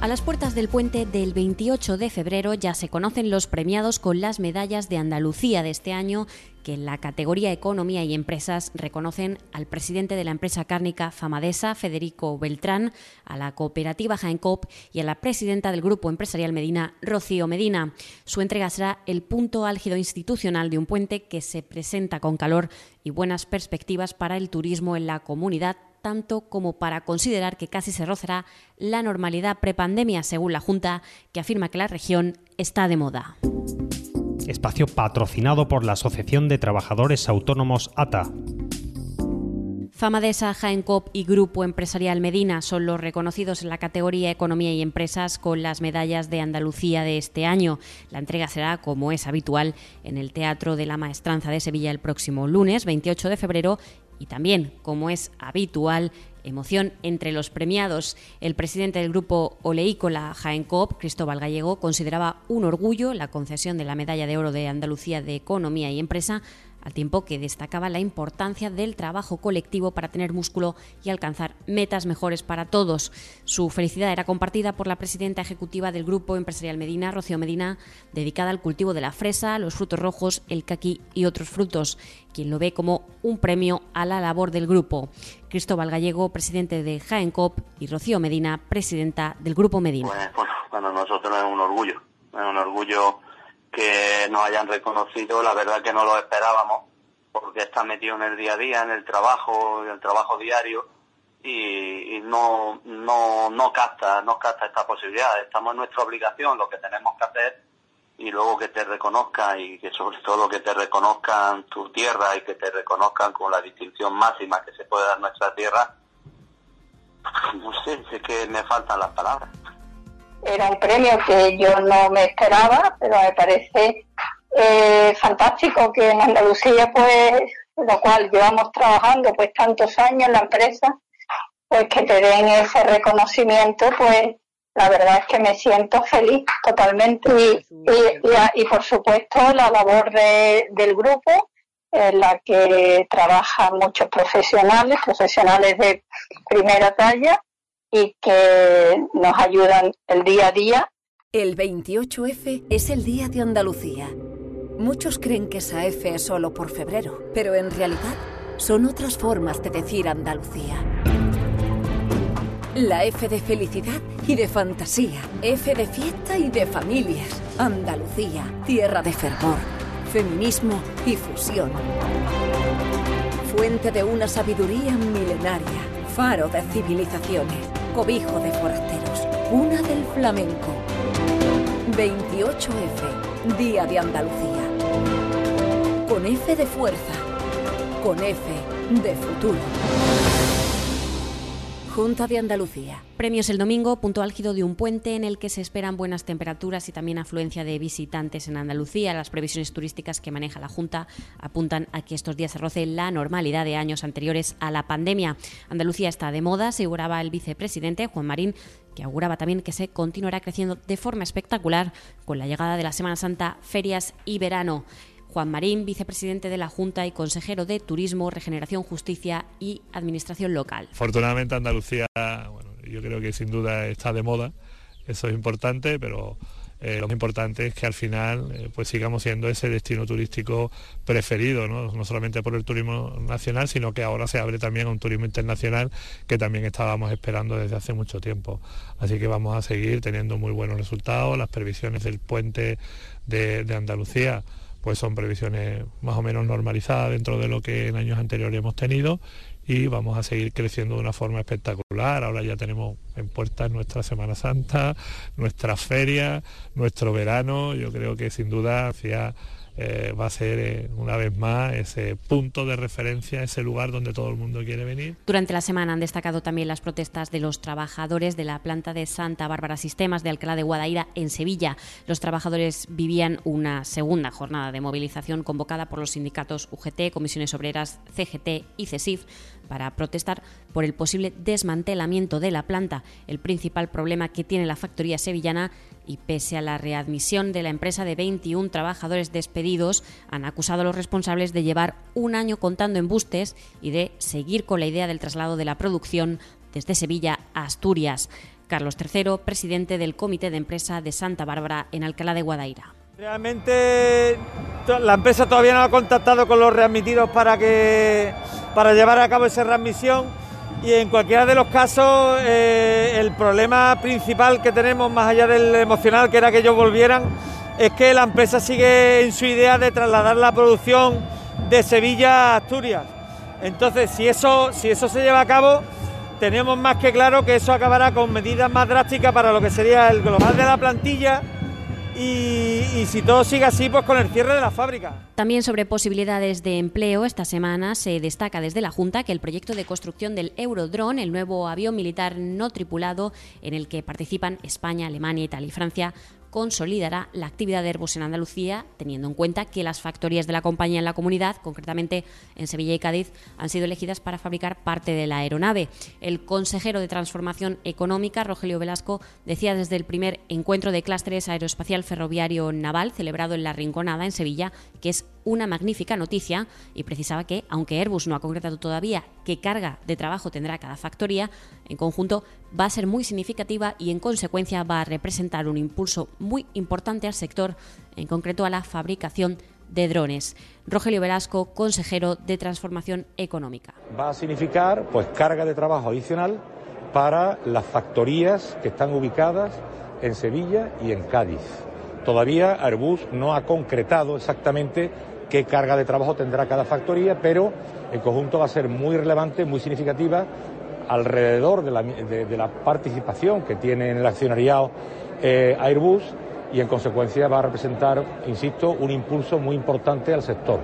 A las puertas del puente del 28 de febrero ya se conocen los premiados con las medallas de Andalucía de este año que en la categoría Economía y Empresas reconocen al presidente de la empresa cárnica Famadesa, Federico Beltrán, a la cooperativa Jaencop y a la presidenta del Grupo Empresarial Medina, Rocío Medina. Su entrega será el punto álgido institucional de un puente que se presenta con calor y buenas perspectivas para el turismo en la comunidad tanto como para considerar que casi se rozará la normalidad prepandemia, según la Junta, que afirma que la región está de moda. Espacio patrocinado por la Asociación de Trabajadores Autónomos ATA. Famadesa, Jaencop y Grupo Empresarial Medina son los reconocidos en la categoría Economía y Empresas con las medallas de Andalucía de este año. La entrega será, como es habitual, en el Teatro de la Maestranza de Sevilla el próximo lunes 28 de febrero y también, como es habitual, emoción entre los premiados. El presidente del grupo Oleícola Jaencop, Cristóbal Gallego, consideraba un orgullo la concesión de la Medalla de Oro de Andalucía de Economía y Empresa al tiempo que destacaba la importancia del trabajo colectivo para tener músculo y alcanzar metas mejores para todos. Su felicidad era compartida por la presidenta ejecutiva del Grupo Empresarial Medina, Rocío Medina, dedicada al cultivo de la fresa, los frutos rojos, el caqui y otros frutos, quien lo ve como un premio a la labor del grupo. Cristóbal Gallego, presidente de Jaencop, y Rocío Medina, presidenta del Grupo Medina. Pues, bueno, para nosotros es un orgullo, es un orgullo que nos hayan reconocido, la verdad que no lo esperábamos, porque está metido en el día a día, en el trabajo, en el trabajo diario, y, no, no, no capta, no capta esta posibilidad. Estamos en nuestra obligación, lo que tenemos que hacer, y luego que te reconozcan, y que sobre todo que te reconozcan tu tierra y que te reconozcan con la distinción máxima que se puede dar nuestra tierra, no sé, es que me faltan las palabras. Era un premio que yo no me esperaba, pero me parece eh, fantástico que en Andalucía, pues, lo cual llevamos trabajando pues tantos años en la empresa, pues que te den ese reconocimiento, pues la verdad es que me siento feliz totalmente. Y, y, por supuesto la labor del grupo, en la que trabajan muchos profesionales, profesionales de primera talla, y que nos ayudan el día a día. El 28F es el Día de Andalucía. Muchos creen que esa F es solo por febrero, pero en realidad son otras formas de decir Andalucía. La F de felicidad y de fantasía, F de fiesta y de familias. Andalucía, tierra de fervor, feminismo y fusión. Fuente de una sabiduría milenaria, faro de civilizaciones cobijo de forasteros, una del flamenco. 28F, Día de Andalucía. Con F de fuerza, con F de futuro. Junta de Andalucía. Premios el domingo, punto álgido de un puente en el que se esperan buenas temperaturas y también afluencia de visitantes en Andalucía. Las previsiones turísticas que maneja la Junta apuntan a que estos días se roce la normalidad de años anteriores a la pandemia. Andalucía está de moda, aseguraba el vicepresidente Juan Marín, que auguraba también que se continuará creciendo de forma espectacular con la llegada de la Semana Santa, ferias y verano. Juan Marín, vicepresidente de la Junta y consejero de Turismo, Regeneración, Justicia y Administración Local. Afortunadamente Andalucía, yo creo que sin duda está de moda, eso es importante, pero eh, lo más importante es que al final eh, pues sigamos siendo ese destino turístico preferido, ¿no? ¿no? solamente por el turismo nacional, sino que ahora se abre también a un turismo internacional que también estábamos esperando desde hace mucho tiempo. Así que vamos a seguir teniendo muy buenos resultados, las previsiones del puente de Andalucía pues son previsiones más o menos normalizadas dentro de lo que en años anteriores hemos tenido y vamos a seguir creciendo de una forma espectacular. Ahora ya tenemos en puertas nuestra Semana Santa, nuestra feria, nuestro verano. Yo creo que sin duda hacia eh, va a ser eh, una vez más ese punto de referencia, ese lugar donde todo el mundo quiere venir. Durante la semana han destacado también las protestas de los trabajadores de la planta de Santa Bárbara Sistemas de Alcalá de Guadaira en Sevilla. Los trabajadores vivían una segunda jornada de movilización convocada por los sindicatos UGT, Comisiones Obreras, CGT y CESIF para protestar por el posible desmantelamiento de la planta, el principal problema que tiene la factoría sevillana y pese a la readmisión de la empresa de 21 trabajadores despedidos, han acusado a los responsables de llevar un año contando embustes y de seguir con la idea del traslado de la producción desde Sevilla a Asturias. Carlos III, presidente del Comité de Empresa de Santa Bárbara en Alcalá de Guadaira. Realmente la empresa todavía no ha contactado con los readmitidos para que para llevar a cabo esa readmisión y en cualquiera de los casos eh, el problema principal que tenemos más allá del emocional que era que ellos volvieran es que la empresa sigue en su idea de trasladar la producción de Sevilla a Asturias. Entonces, si eso, si eso se lleva a cabo, tenemos más que claro que eso acabará con medidas más drásticas para lo que sería el global de la plantilla y, si todo sigue así, pues con el cierre de la fábrica. También sobre posibilidades de empleo, esta semana se destaca desde la Junta que el proyecto de construcción del Eurodrone, el nuevo avión militar no tripulado en el que participan España, Alemania, Italia y Francia, consolidará la actividad de Airbus en Andalucía, teniendo en cuenta que las factorías de la compañía en la comunidad, concretamente en Sevilla y Cádiz, han sido elegidas para fabricar parte de la aeronave. El consejero de Transformación Económica, Rogelio Velasco, decía desde el primer encuentro de clústeres aeroespacial ferroviario naval celebrado en La Rinconada, en Sevilla, que es una magnífica noticia y precisaba que, aunque Airbus no ha concretado todavía qué carga de trabajo tendrá cada factoría, en conjunto va a ser muy significativa y en consecuencia va a representar un impulso muy importante al sector, en concreto a la fabricación de drones. Rogelio Velasco, consejero de Transformación Económica. Va a significar pues carga de trabajo adicional para las factorías que están ubicadas en Sevilla y en Cádiz. Todavía Airbus no ha concretado exactamente qué carga de trabajo tendrá cada factoría, pero en conjunto va a ser muy relevante, muy significativa alrededor de la, participación que tiene en el accionariado eh, Airbus y en consecuencia va a representar, insisto, un impulso muy importante al sector.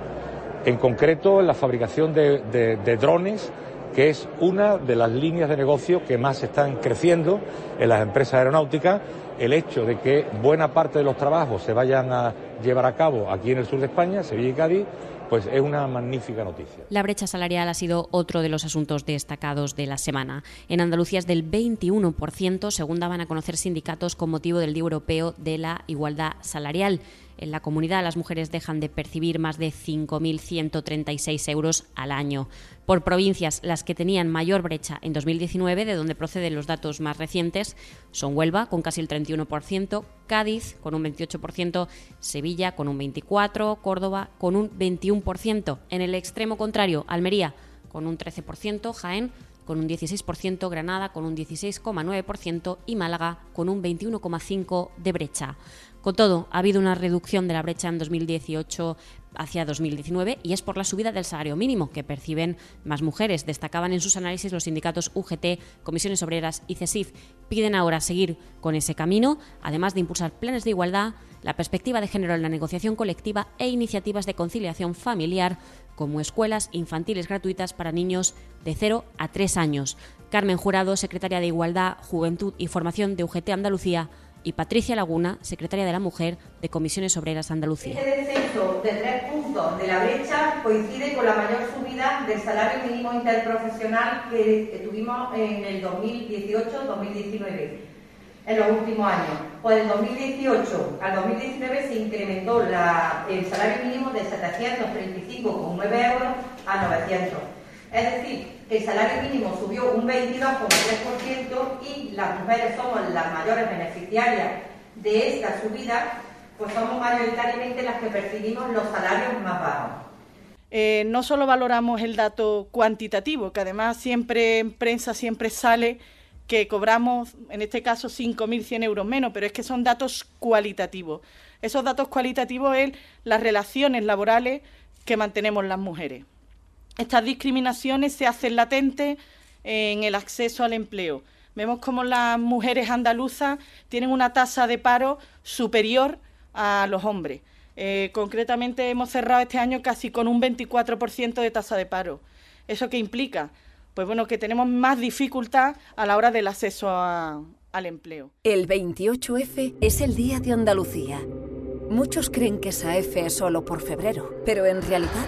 En concreto, en la fabricación de drones, que es una de las líneas de negocio que más están creciendo en las empresas aeronáuticas el hecho de que buena parte de los trabajos se vayan a llevar a cabo aquí en el sur de España, Sevilla y Cádiz, pues es una magnífica noticia. La brecha salarial ha sido otro de los asuntos destacados de la semana. En Andalucía es del 21%, según daban a conocer sindicatos con motivo del Día Europeo de la Igualdad Salarial. En la comunidad las mujeres dejan de percibir más de 5.136 euros al año. Por provincias, las que tenían mayor brecha en 2019, de donde proceden los datos más recientes, son Huelva, con casi el 31%, Cádiz, con un 28%, Sevilla, con un 24%, Córdoba, con un 21%. En el extremo contrario, Almería, con un 13%, Jaén, con un 16%, Granada con un 16,9% y Málaga con un 21,5% de brecha. Con todo, ha habido una reducción de la brecha en 2018 hacia 2019 y es por la subida del salario mínimo que perciben más mujeres. Destacaban en sus análisis los sindicatos UGT, Comisiones Obreras y CESIF. Piden ahora seguir con ese camino, además de impulsar planes de igualdad, la perspectiva de género en la negociación colectiva e iniciativas de conciliación familiar, como escuelas infantiles gratuitas para niños de 0 a 3 años. Carmen Jurado, secretaria de Igualdad, Juventud y Formación de UGT Andalucía, y Patricia Laguna, secretaria de la Mujer de Comisiones Obreras Andalucía. Este descenso de tres puntos de la brecha coincide con la mayor subida del salario mínimo interprofesional que, tuvimos en el 2018-2019 en los últimos años. Pues del 2018 al 2019 se incrementó el salario mínimo de 735,9 euros a 900. Es decir, el salario mínimo subió un 22,3% y las mujeres somos las mayores beneficiarias de esta subida, pues somos mayoritariamente las que percibimos los salarios más bajos. Eh, no solo valoramos el dato cuantitativo, que además siempre en prensa siempre sale que cobramos, en este caso, 5.100 euros menos, pero es que son datos cualitativos. Esos datos cualitativos es las relaciones laborales que mantenemos las mujeres. Estas discriminaciones se hacen latentes en el acceso al empleo. Vemos como las mujeres andaluzas tienen una tasa de paro superior a los hombres. Eh, concretamente hemos cerrado este año casi con un 24% de tasa de paro. ¿Eso qué implica? Pues bueno, que tenemos más dificultad a la hora del acceso al empleo. El 28F es el Día de Andalucía. Muchos creen que esa F es solo por febrero, pero en realidad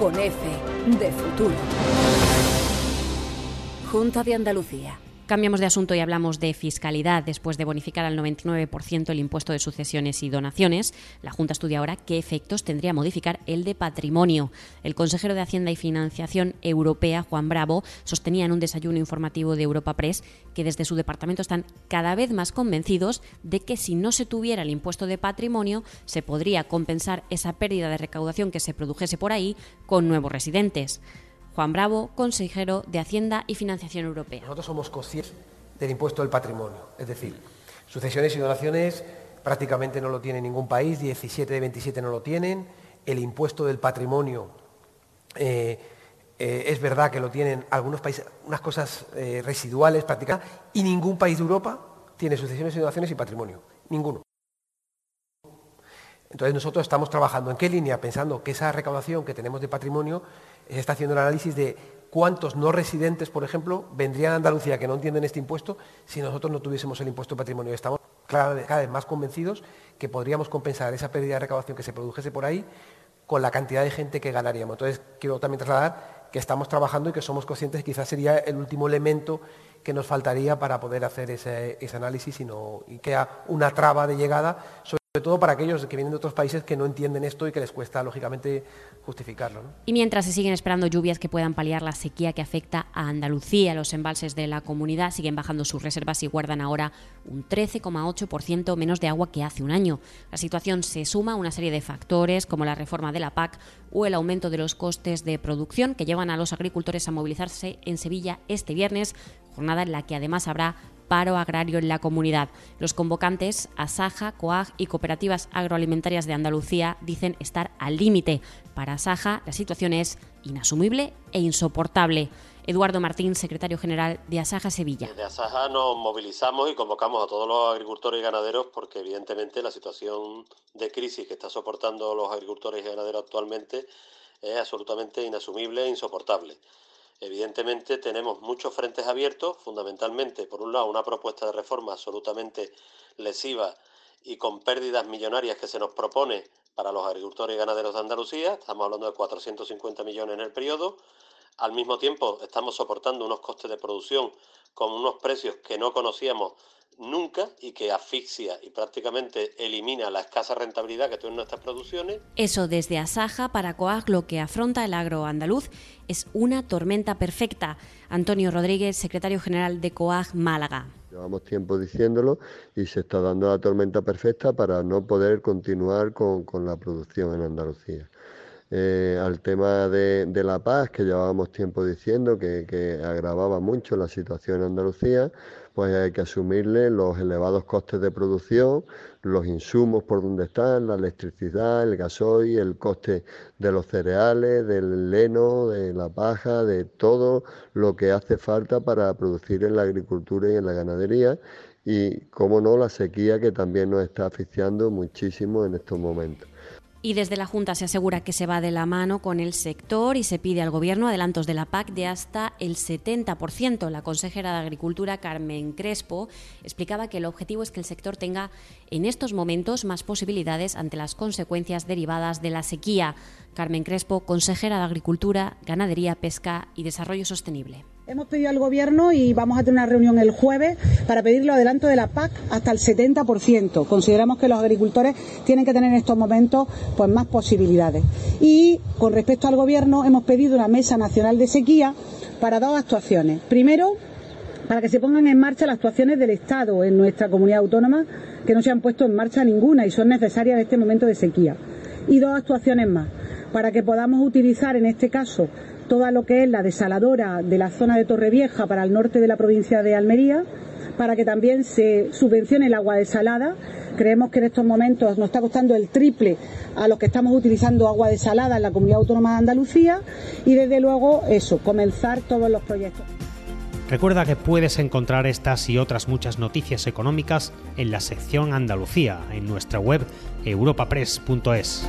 Con F de futuro. Junta de Andalucía. Cambiamos de asunto y hablamos de fiscalidad. Después de bonificar al 99% el impuesto de sucesiones y donaciones, la Junta estudia ahora qué efectos tendría modificar el de patrimonio. El consejero de Hacienda y Financiación Europea, Juan Bravo, sostenía en un desayuno informativo de Europa Press que desde su departamento están cada vez más convencidos de que si no se tuviera el impuesto de patrimonio, se podría compensar esa pérdida de recaudación que se produjese por ahí con nuevos residentes. Juan Bravo, consejero de Hacienda y Financiación Europea. Nosotros somos conscientes del impuesto del patrimonio, es decir, sucesiones y donaciones prácticamente no lo tiene ningún país, 17 de 27 no lo tienen, el impuesto del patrimonio eh, eh, es verdad que lo tienen algunos países, unas cosas eh, residuales prácticamente, y ningún país de Europa tiene sucesiones y donaciones y patrimonio, ninguno. Entonces nosotros estamos trabajando en qué línea, pensando que esa recaudación que tenemos de patrimonio se está haciendo el análisis de cuántos no residentes, por ejemplo, vendrían a Andalucía que no entienden este impuesto si nosotros no tuviésemos el impuesto de patrimonio. Estamos cada vez más convencidos que podríamos compensar esa pérdida de recaudación que se produjese por ahí con la cantidad de gente que ganaríamos. Entonces, quiero también trasladar que estamos trabajando y que somos conscientes que quizás sería el último elemento que nos faltaría para poder hacer ese, análisis y, no, y que una traba de llegada, sobre todo para aquellos que vienen de otros países que no entienden esto y que les cuesta, lógicamente, justificarlo. Y mientras se siguen esperando lluvias que puedan paliar la sequía que afecta a Andalucía, los embalses de la comunidad siguen bajando sus reservas y guardan ahora un 13,8% menos de agua que hace un año. La situación se suma a una serie de factores como la reforma de la PAC o el aumento de los costes de producción que llevan a los agricultores a movilizarse en Sevilla este viernes, jornada en la que además habrá paro agrario en la comunidad. Los convocantes, Asaja, COAG y cooperativas agroalimentarias de Andalucía dicen estar al límite. Para Asaja, la situación es inasumible e insoportable. Eduardo Martín, secretario general de Asaja Sevilla. De Asaja nos movilizamos y convocamos a todos los agricultores y ganaderos porque evidentemente la situación de crisis que está soportando los agricultores y ganaderos actualmente es absolutamente inasumible e insoportable. Evidentemente tenemos muchos frentes abiertos, fundamentalmente, por un lado, una propuesta de reforma absolutamente lesiva y con pérdidas millonarias que se nos propone para los agricultores y ganaderos de Andalucía, estamos hablando de 450 millones en el periodo, al mismo tiempo estamos soportando unos costes de producción con unos precios que no conocíamos nunca y que asfixia y prácticamente elimina la escasa rentabilidad que tienen nuestras producciones. Eso desde Asaja para Coag lo que afronta el agro andaluz es una tormenta perfecta. Antonio Rodríguez, secretario general de Coag Málaga. Llevamos tiempo diciéndolo y se está dando la tormenta perfecta para no poder continuar con, la producción en Andalucía. Eh, al tema de, la paz, que llevábamos tiempo diciendo que, que agravaba mucho la situación en Andalucía, pues hay que asumirle los elevados costes de producción, los insumos por donde están, la electricidad, el gasoil, el coste de los cereales, del leno, de la paja, de todo lo que hace falta para producir en la agricultura y en la ganadería y, como no, la sequía que también nos está asfixiando muchísimo en estos momentos. Y desde la Junta se asegura que se va de la mano con el sector y se pide al Gobierno adelantos de la PAC de hasta el 70%. La consejera de Agricultura, Carmen Crespo, explicaba que el objetivo es que el sector tenga en estos momentos más posibilidades ante las consecuencias derivadas de la sequía. Carmen Crespo, consejera de Agricultura, Ganadería, Pesca y Desarrollo Sostenible. Hemos pedido al Gobierno y vamos a tener una reunión el jueves para pedirle adelanto de la PAC hasta el 70%. Consideramos que los agricultores tienen que tener en estos momentos pues, más posibilidades. Y con respecto al Gobierno hemos pedido una mesa nacional de sequía para dos actuaciones. Primero, para que se pongan en marcha las actuaciones del Estado en nuestra comunidad autónoma, que no se han puesto en marcha ninguna y son necesarias en este momento de sequía. Y dos actuaciones más, para que podamos utilizar en este caso toda lo que es la desaladora de la zona de Torrevieja para el norte de la provincia de Almería, para que también se subvencione el agua desalada. Creemos que en estos momentos nos está costando el triple a los que estamos utilizando agua desalada en la comunidad autónoma de Andalucía y desde luego eso, comenzar todos los proyectos. Recuerda que puedes encontrar estas y otras muchas noticias económicas en la sección Andalucía en nuestra web europapress.es.